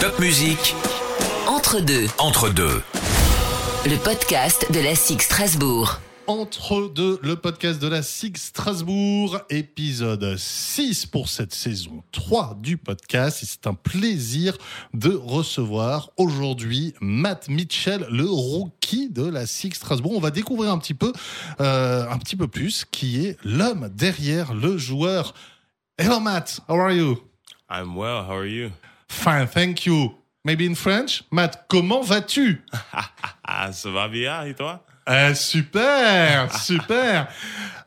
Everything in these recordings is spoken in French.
Top musique Entre deux, entre deux. le podcast de la SIG Strasbourg. Entre deux, le podcast de la SIG Strasbourg, épisode 6 pour cette saison 3 du podcast. Et c'est un plaisir de recevoir aujourd'hui Matt Mitchell, le rookie de la SIG Strasbourg. On va découvrir un petit peu, euh, un petit peu plus qui est l'homme derrière le joueur. Hello Matt, how are you? I'm well. How are you? Fine, thank you. Maybe in French? Matt, comment vas-tu? Ah, ça va bien et toi? Eh, super, super.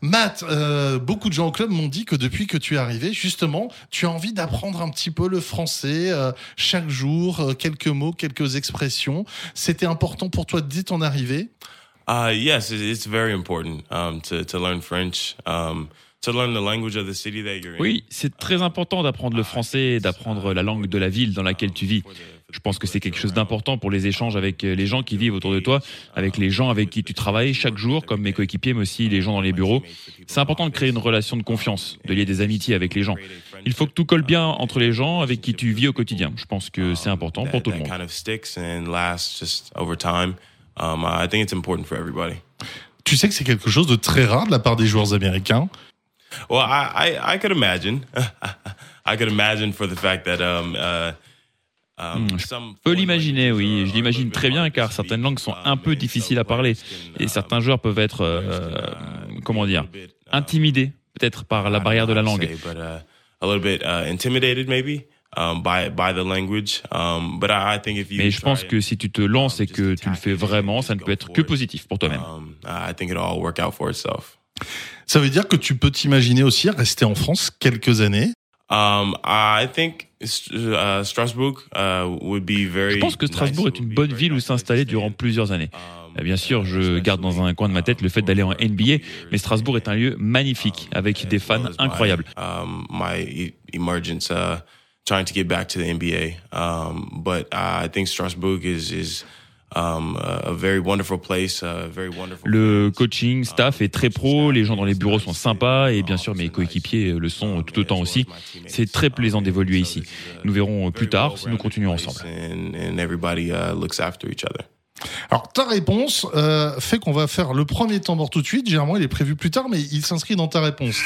Matt, euh, beaucoup de gens au club m'ont dit que depuis que tu es arrivé, justement, tu as envie d'apprendre un petit peu le français euh, chaque jour, euh, quelques mots, quelques expressions. C'était important pour toi dès ton arrivée? Uh, yes, it- it's very important um, to, to learn French, um, to learn the language of the city that you're in. Oui, c'est très important d'apprendre le français et d'apprendre la langue de la ville dans laquelle tu vis. Je pense que c'est quelque chose d'important pour les échanges avec euh, les gens qui vivent autour de toi, avec les gens avec qui tu travailles chaque jour, comme mes coéquipiers, mais aussi les gens dans les bureaux. C'est important de créer une relation de confiance, de lier des amitiés avec les gens. Il faut que tout colle bien entre les gens avec qui tu vis au quotidien. Je pense que c'est important pour that, tout le monde. Um, I think it's important for everybody. Tu sais que c'est quelque chose de très rare de la part des joueurs américains. Well, I, I, I could imagine. I could imagine for the fact that um, uh, um, some Je peux l'imaginer, oui. Je l'imagine très bien car certaines langues sont un peu difficiles à parler et certains joueurs peuvent être, euh, comment dire, intimidés peut-être par la barrière de la langue. Say, but a little bit intimidated maybe um, by by the language. Um, but I, I think if you Mais je pense que si tu te lances et que tu le fais vraiment, ça ne peut être que it, positif pour toi-même. Um. Ça veut dire que tu peux t'imaginer aussi rester en France quelques années? Um, I think uh, Strasbourg uh, would be very. Je pense que Strasbourg nice. est une bonne very ville où s'installer stay durant plusieurs années. Um, Eh Bien sûr, je garde dans un coin de ma tête le fait d'aller en NBA, mais Strasbourg est un lieu magnifique avec des fans incroyables. Um, my e- emergence, uh, trying to get back to the NBA. Um, but I think Strasbourg is is um, a a very wonderful place, a very wonderful. Le coaching staff est très pro, les gens dans les bureaux sont sympas et bien sûr mes coéquipiers le sont tout autant aussi. C'est très plaisant d'évoluer ici. Nous verrons plus tard si nous continuons ensemble. And, and everybody uh, looks after each other. Alors ta réponse euh, fait qu'on va faire le premier temps mort tout de suite. Généralement, il est prévu plus tard, mais il s'inscrit dans ta réponse.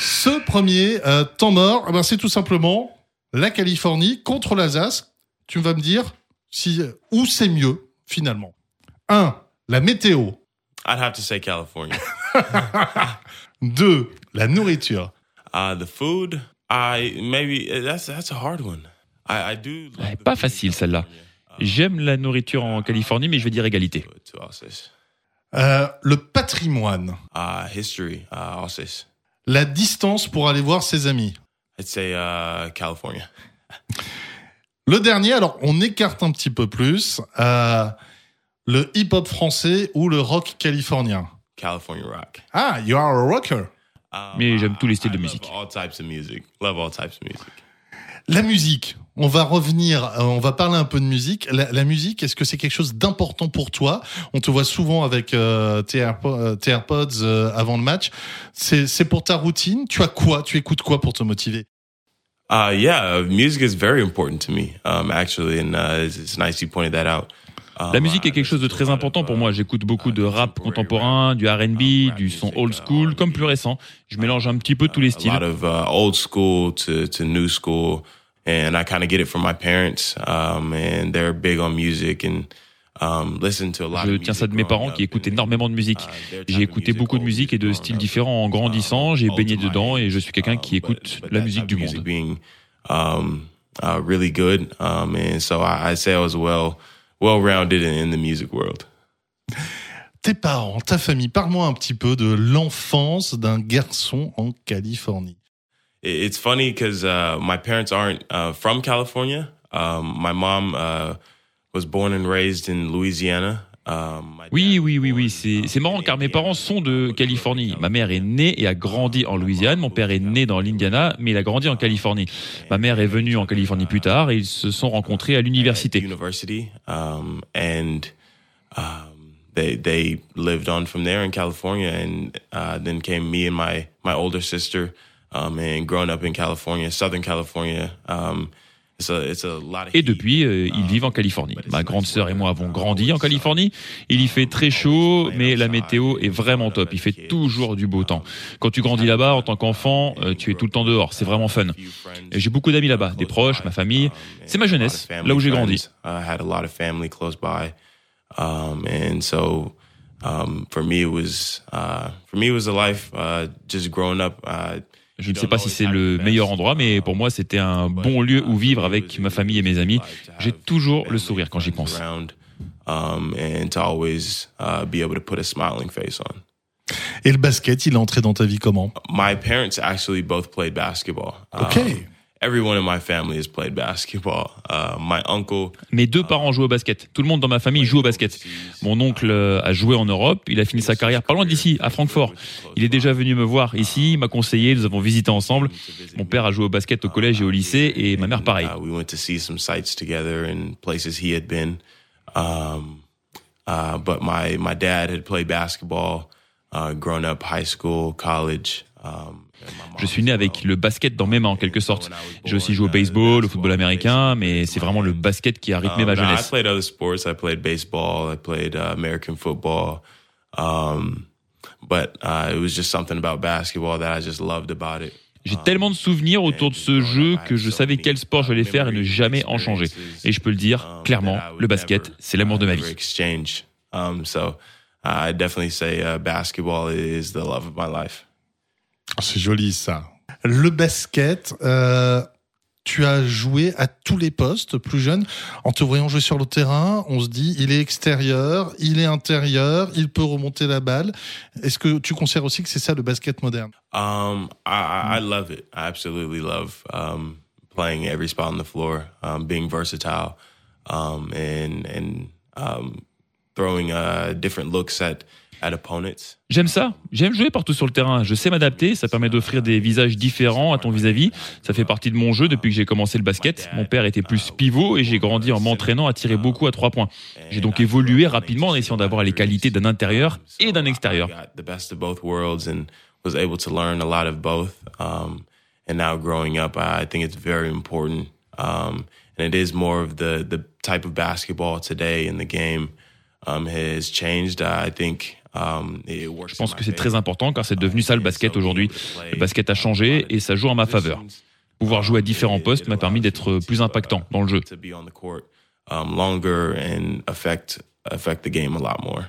Ce premier euh, temps mort, eh ben, c'est tout simplement la Californie contre l'Alsace. Tu vas me dire si où c'est mieux finalement. 1. La météo. I'd have to say California. 2. La nourriture. Uh, the food, I maybe uh, that's that's a hard one. I, I do. the pas food in facile celle-là. California. J'aime la nourriture en Californie, mais je vais dire égalité. Euh, le patrimoine. Uh, history, uh. La distance pour aller voir ses amis. I'd say uh, California. Le dernier, alors on écarte un petit peu plus. euh, le hip-hop français ou le rock californien? California rock. Ah, you are a rocker. Um, Mais j'aime tous les styles I de love musique. All types of music. Love all types of music. La musique. On va revenir, euh, on va parler un peu de musique. La, la musique, est-ce que c'est quelque chose d'important pour toi? On te voit souvent avec euh, tes, Airpo- euh, tes AirPods euh, avant le match. C'est c'est pour ta routine? Tu as quoi? Tu écoutes quoi pour te motiver? Uh, yeah, uh, music is very important to me, um, actually, and uh, it's, it's nice you pointed that out. Um, La musique est quelque chose de très lot important pour uh, moi. J'écoute beaucoup de uh, rap contemporain, du R&B, du son old uh, school, comme plus récent. Je mélange un petit peu tous les styles. lot of uh, old school to, to new school, and I kind of get it from my parents, um, and they're big on music and um, listen to a lot Je of tiens ça de mes parents qui écoutent and, énormément de musique. uh, J'ai of écouté music, beaucoup de musique et de growing styles up, différents en grandissant. J'ai baigné dedans et je suis quelqu'un qui écoute la musique du monde. being uh, really good, and so I, I say I was well well rounded in, in the music world. Tes parents, ta famille, parle-moi un petit peu de l'enfance d'un garçon en Californie. It- It's funny because uh, my parents aren't uh, from California. Um, my mom uh, was born and raised in Louisiana. Um, Oui, oui, oui, oui, c'est marrant car mes parents sont de Californie. Ma mère est née et a grandi en Louisiane, mon père est né dans l'Indiana, mais il a grandi en Californie. Ma mère est venue en Californie plus tard et ils se sont rencontrés à l'université. University, um, and um, they they lived on from there in California, and uh, then came me and my my older sister Um, and growing up in California, Southern California, um, Et depuis, euh, ils vivent en Californie. Ma grande sœur et moi avons grandi en Californie. Il y fait très chaud, mais la météo est vraiment top. Il fait toujours du beau temps. Quand tu grandis là-bas en tant qu'enfant, euh, tu es tout le temps dehors. C'est vraiment fun. J'ai beaucoup d'amis là-bas, des proches, ma famille. C'est ma jeunesse, là où j'ai grandi. I had a lot of family close by, um, and so um, for me it was uh, for me it was a life uh, just growing up. Je ne sais pas si c'est le meilleur endroit, mais pour moi, c'était un bon lieu où vivre avec ma famille et mes amis. J'ai toujours le sourire quand j'y pense. um, uh. Et le basket, il est entré dans ta vie comment? My parents actually both played basketball. Okay. Everyone in my family has played basketball. Uh, my uncle Mes deux parents jouent au basket. Tout le monde dans ma famille joue au basket. Mon oncle euh, a joué en Europe. Il a fini sa carrière pas loin d'ici, à Francfort. Il est déjà venu me voir ici, il m'a conseillé, nous avons visité ensemble. Mon père a joué au basket au collège et au lycée, et ma mère pareil. Uh, we went to see some sites together and places he had been. Um, uh, but my my dad had played basketball, uh, grown up, high school, college. Um, Je suis né avec le basket dans mes mains en quelque sorte. J'ai aussi joué au baseball, au football américain, mais c'est vraiment le basket qui a rythmé ma Um, I jeunesse. played uh, American football. Um, but uh, it was just something about basketball that I just loved about it. J'ai tellement de souvenirs autour de ce jeu que je savais quel sport j'allais faire et ne jamais en changer. Et je peux le dire clairement, le basket, c'est l'amour de ma vie. exchange. Um, so I definitely say uh, basketball is the love of my life. C'est joli ça. Le basket, euh, tu as joué à tous les postes plus jeune. En te voyant jouer sur le terrain, on se dit il est extérieur, il est intérieur, il peut remonter la balle. Est-ce que tu considères aussi que c'est ça le basket moderne? Um, I, I I love it. I absolutely love um, playing every spot on the floor, um, being versatile, um, and and um, throwing uh, different looks at at opponents? J'aime ça. J'aime jouer partout sur le terrain. Je sais m'adapter. Ça permet d'offrir des visages différents à ton vis-à-vis. Ça fait partie de mon jeu depuis que j'ai commencé le basket. Mon père était plus pivot et j'ai grandi en m'entraînant à tirer beaucoup à trois points. J'ai donc évolué rapidement en essayant d'avoir les qualités d'un intérieur et d'un extérieur. I got the best of both worlds and was able to learn a lot of both. And now growing up, I think it's very important. Um, and it is more of the the type of basketball today in the game um, has changed. I think. Um, it works Je pense que c'est très important car c'est devenu ça le basket aujourd'hui. Le basket a changé et ça joue en ma faveur. Pouvoir jouer à différents postes m'a permis d'être plus impactant dans le jeu. To be on the court um, longer and affect affect the game a lot more.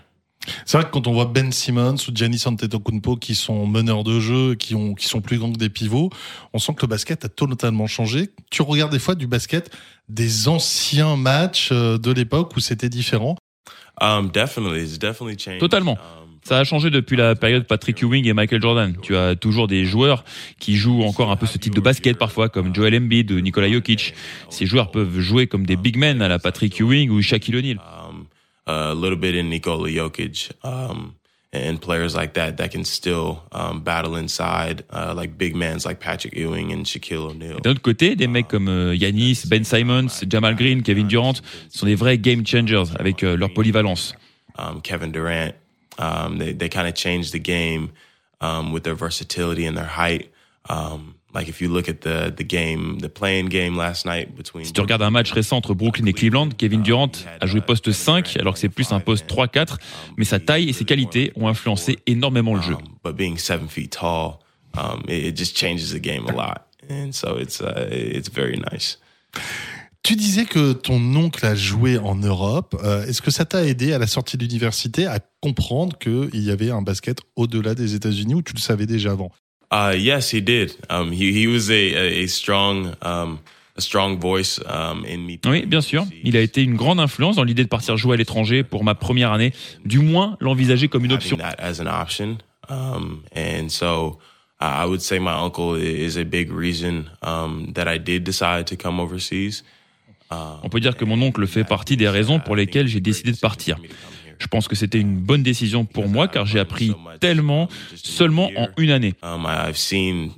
C'est vrai que quand on voit Ben Simmons ou Giannis Antetokounmpo qui sont meneurs de jeu, qui ont qui sont plus grands que des pivots, on sent que le basket a totalement changé. Tu regardes des fois du basket des anciens matchs euh, de l'époque où c'était différent. Totalement. Um, Ça a changé depuis la période Patrick Ewing et Michael Jordan. Tu as toujours des joueurs qui jouent encore un peu ce type de basket parfois, comme Joel Embiid ou Nikola Jokic. Ces joueurs peuvent jouer comme des big men à la Patrick Ewing ou Shaquille O'Neal. A little bit in Nikola Jokic, and players like that that can still um, battle inside, uh, like big men like Patrick Ewing and Shaquille O'Neal. D'un autre côté, des mecs comme euh, Yanis, Ben Simons, Jamal Green, Kevin Durant sont des vrais game changers avec euh, leur polyvalence. Um, Kevin Durant, um, they they kind of changed the game um, with their versatility and their height. Um, like if you look at the the game, the playing game last night between. Si tu regardes un match récent entre Brooklyn et Cleveland, Kevin Durant a joué poste 5 alors que c'est plus un poste 3-4, mais sa taille et ses qualités ont influencé énormément le jeu. Um, but being seven feet tall, um, it, it just changes the game a lot, and so it's uh, it's very nice. Tu disais que ton oncle a joué en Europe. Euh, Est-ce que ça t'a aidé à la sortie de l'université à comprendre qu'il y avait un basket au-delà des États-Unis ou tu le savais déjà avant? Uh, yes, he did. Um, he he was a a, a strong um, a strong voice um, in me. Oui, bien sûr. Il a été une grande influence dans l'idée de partir jouer à l'étranger pour ma première année, du moins l'envisager comme une option. that as an option. And so I I would say my uncle is a big reason that I did decide to come overseas. On peut dire que mon oncle fait partie des raisons pour lesquelles j'ai décidé de partir. Je pense que c'était une bonne décision pour moi car j'ai appris tellement seulement en une année. Um, um,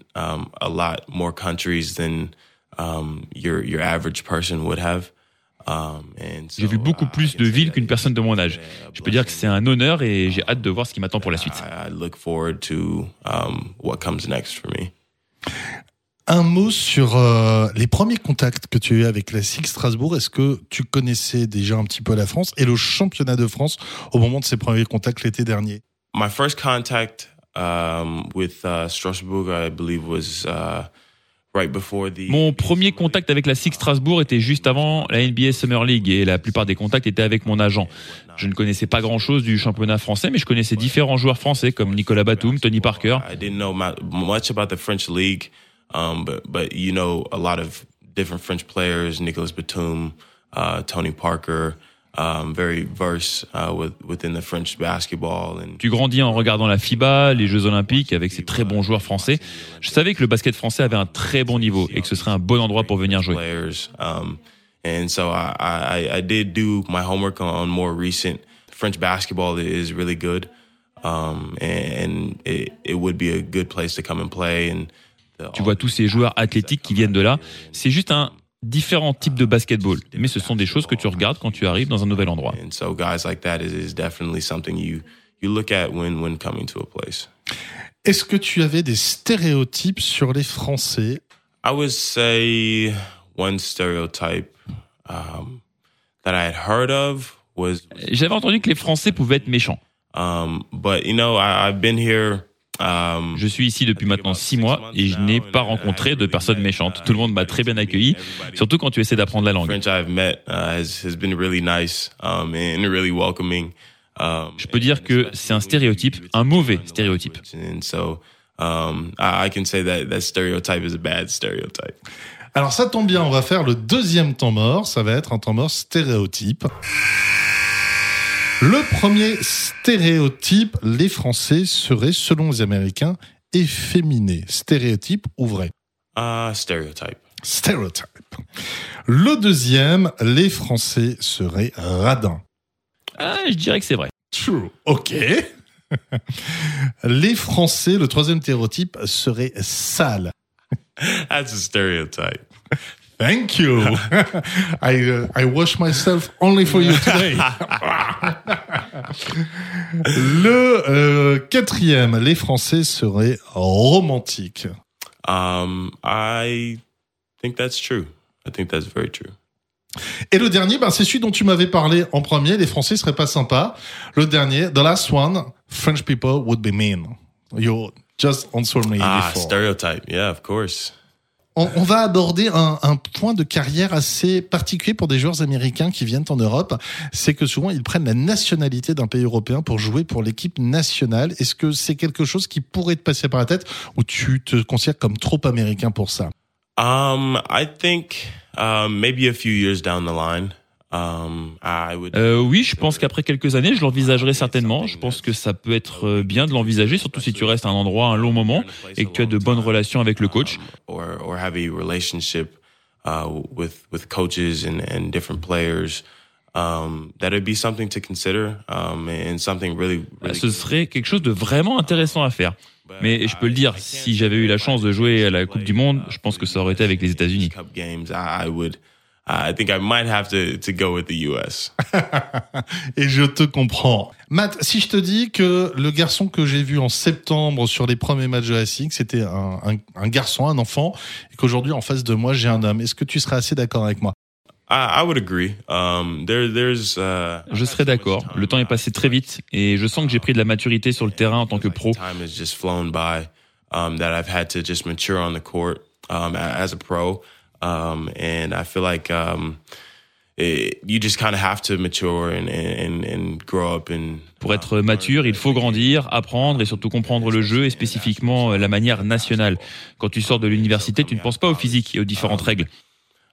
um, J'ai vu beaucoup I plus de villes qu'une personne de mon âge. Je peux dire que c'est un honneur et j'ai hâte de voir ce qui m'attend pour la suite. Un mot sur euh, les premiers contacts que tu as eu avec la SIG Strasbourg. Est-ce que tu connaissais déjà un petit peu la France et le championnat de France au moment de ces premiers contacts l'été dernier? My first contact um, with uh, Strasbourg, I believe, was uh, right before the. Mon premier contact avec la SIG Strasbourg était juste avant la NBA Summer League et la plupart des contacts étaient avec mon agent. Je ne connaissais pas grand-chose du championnat français, mais je connaissais différents joueurs français comme Nicolas Batum, Tony Parker. I didn't know much about the French league, um, but but you know a lot of different French players: Nicolas Batum, uh, Tony Parker. Um, very verse uh, with, within the French basketball and Tu grandis en regardant la FIBA, les Jeux Olympiques avec ces très bons joueurs français. Je savais que le basket français avait un très bon niveau et que ce serait un bon endroit pour venir jouer. players. Um, and so I, I, I did do my homework on, more recent French basketball is really good. Um, and it, it would be a good place to come and play. And Tu vois tous ces joueurs athlétiques qui viennent de là. C'est juste un différent type de basketball, mais ce sont des choses que tu regardes quand tu arrives dans un nouvel endroit. and so guys like that is, is definitely something you, you look at when, when coming to a place. Est-ce que tu avais des stéréotypes sur les Français? I would say one stereotype um, that I had heard of was, J'avais entendu que les Français pouvaient être méchants. um, but you know, I, I've been here. Um, Je suis ici depuis maintenant six mois et je n'ai pas rencontré de personnes méchantes. Tout le monde m'a très bien accueilli, surtout quand tu essaies d'apprendre la langue. French I've met uh, has, has been really nice um, and really welcoming. Um, Je peux dire que c'est un stéréotype, un mauvais stéréotype. And so um, I, I can say that that stereotype is a bad stereotype. Alors ça tombe bien, on va faire le deuxième temps mort. Ça va être un temps mort stéréotype. Le premier stéréotype, les Français seraient, selon les Américains, efféminés. Stéréotype ou vrai? Uh, stereotype. Stéréotype. Le deuxième, les Français seraient radins. Ah, je dirais que c'est vrai. True. Ok. Les Français, le troisième stéréotype, seraient sales. That's a stereotype. Thank you. I uh, I wash myself only for you today. Le euh, quatrième, les Français seraient romantiques. Um, I think that's true. I think that's very true. Et le dernier, ben, c'est celui dont tu m'avais parlé en premier. Les Français seraient pas sympas. Le dernier, the last one, French people would be mean. You just answered me Ah, before. stereotype. Yeah, of course. On, on va aborder un, un point de carrière assez particulier pour des joueurs américains qui viennent en Europe. C'est que souvent, ils prennent la nationalité d'un pays européen pour jouer pour l'équipe nationale. Est-ce que c'est quelque chose qui pourrait te passer par la tête ou tu te considères comme trop américain pour ça? Um, I think um, maybe a few years down the line. Euh, oui, je pense qu'après quelques années, je l'envisagerai certainement. Je pense que ça peut être euh, bien de l'envisager, surtout si tu restes à un endroit un long moment et que tu as de bonnes relations avec le coach. or or have a relationship with with coaches and and different players. That would be something to consider, and something really, really Ce serait quelque chose de vraiment intéressant à faire. Mais je peux le dire, si j'avais eu la chance de jouer à la Coupe du Monde, je pense que ça aurait été avec les États-Unis. Games. I, think I might have to to go with the U.S. Et je te comprends. Matt, si je te dis que le garçon que j'ai vu en septembre sur les premiers matchs de la SIG, c'était un, un, un garçon, un enfant, et qu'aujourd'hui en face de moi j'ai un homme, est-ce que tu serais assez d'accord avec moi? I, I would agree. Um, there, there's. Uh, Je serais d'accord. Le temps est passé très vite et je sens que j'ai pris de la maturité sur le terrain en tant que pro. Time has just flown by. Um, that I've had to just mature on the court um, as a pro, um, and I feel like um, it, you just kind of have to mature and, and and grow up and. Pour être mature, il faut grandir, apprendre et surtout comprendre le jeu et spécifiquement euh, la manière nationale. Quand tu sors de l'université, tu ne penses pas au physique et aux différentes règles.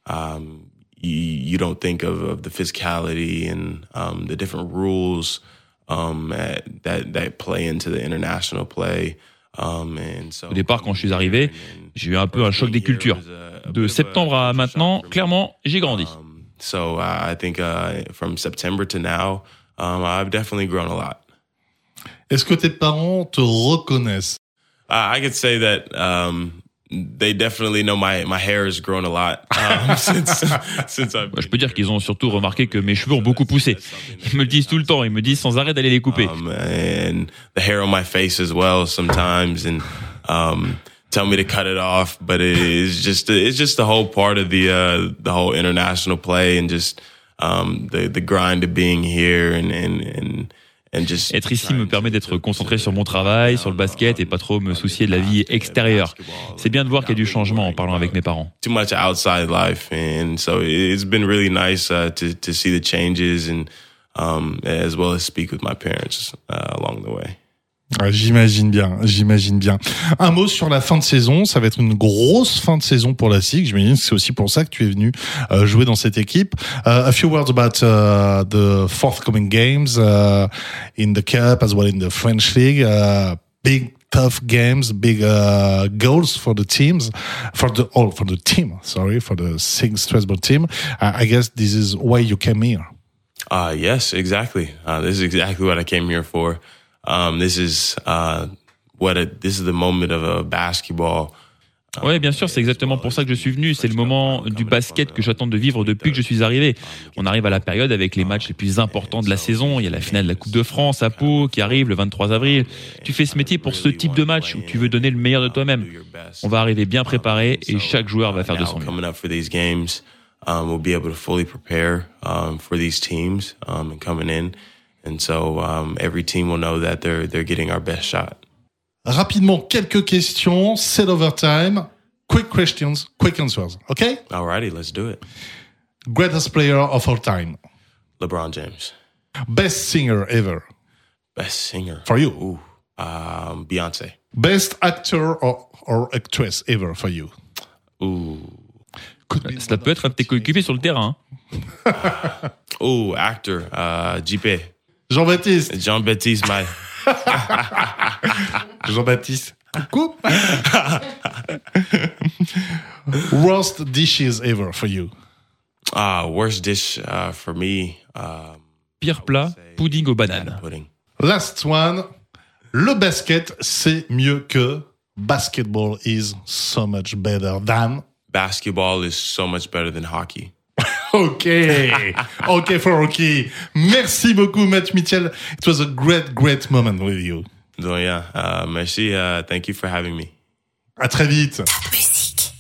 um, you, you don't think of, of the physicality and um, the different rules um, that that play into the international play. Um, and so, Au départ, quand je suis arrivé, j'ai eu un peu un choc des cultures. De septembre à maintenant, clairement, j'ai grandi. Um, so I I think uh, from September to now, um, I've definitely grown a lot. Est-ce que tes parents te reconnaissent? I I could say that um, they definitely know my my hair has grown a lot um, since since I've. Je peux dire qu'ils ont surtout remarqué que mes cheveux ont beaucoup poussé. Ils me le disent tout le temps, ils me disent sans arrêt d'aller les couper. um, and the hair on my face as well sometimes and um tell me to cut it off, but it is just it's just the whole part of the uh, the whole international play and just um, the the grind of being here and and and. Être ici me permet d'être concentré sur mon travail, sur le basket et pas trop me soucier de la vie extérieure. C'est bien de voir qu'il y a du changement en parlant avec mes parents. too much outside life, and so it's been really nice uh, to to see the changes and um, as well as speak with my parents uh, along the way. Ah, J'imagine bien, j'imagine bien. Un mot sur la fin de saison, ça va être une grosse fin de saison pour la SIG. J'imagine que c'est aussi pour ça que tu es venu euh, jouer dans cette équipe. Uh, a few words about uh, the forthcoming games uh, in the Cup as well in the French League. Uh, big tough games, big uh, goals for the teams, for the all for the team. Sorry, for the SIG Strasbourg team. Uh, I guess this is why you came here. Uh, yes, exactly. Uh, this is exactly what I came here for. Um, this is uh, what a, this is the moment of a basketball. Ouais, bien sûr, c'est exactement pour ça que je suis venu. C'est le moment du basket que j'attends de vivre depuis que je suis arrivé. On arrive à la période avec les matchs les plus importants de la saison. Il y a la finale de la Coupe de France à Pau qui arrive le 23 avril. Tu fais ce métier pour ce type de match où tu veux donner le meilleur de toi-même. On va arriver bien préparé et chaque joueur va faire de son mieux. Coming up for these games, we'll be able to fully prepare for these teams and coming in, and so um, every team will know that they're they're getting our best shot. Rapidement, quelques questions. C'est overtime. Quick questions, quick answers. Okay? Alrighty, let's do it. Greatest player of all time. LeBron James, Best singer ever best singer for you. Ooh, um, Beyonce. Best actor or, or actress ever for you. Ooh, Could be Cela peut être un de tes coéquipiers sur le terrain. hein. ooh, actor. Uh, JP, Jean-Baptiste. Jean-Baptiste, my Jean-Baptiste. Coucou. Worst dishes ever for you. uh, worst dish uh, for me. Um, Pire plat, pudding aux banana bananes. pudding. Last one. Le basket, c'est mieux que basketball is so much better than. Basketball is so much better than hockey. Ok, ok for Rocky. Merci beaucoup, Matt Mitchell. It was a great, great moment with you. So yeah, uh, merci. Uh, thank you for having me. À très vite. Musique.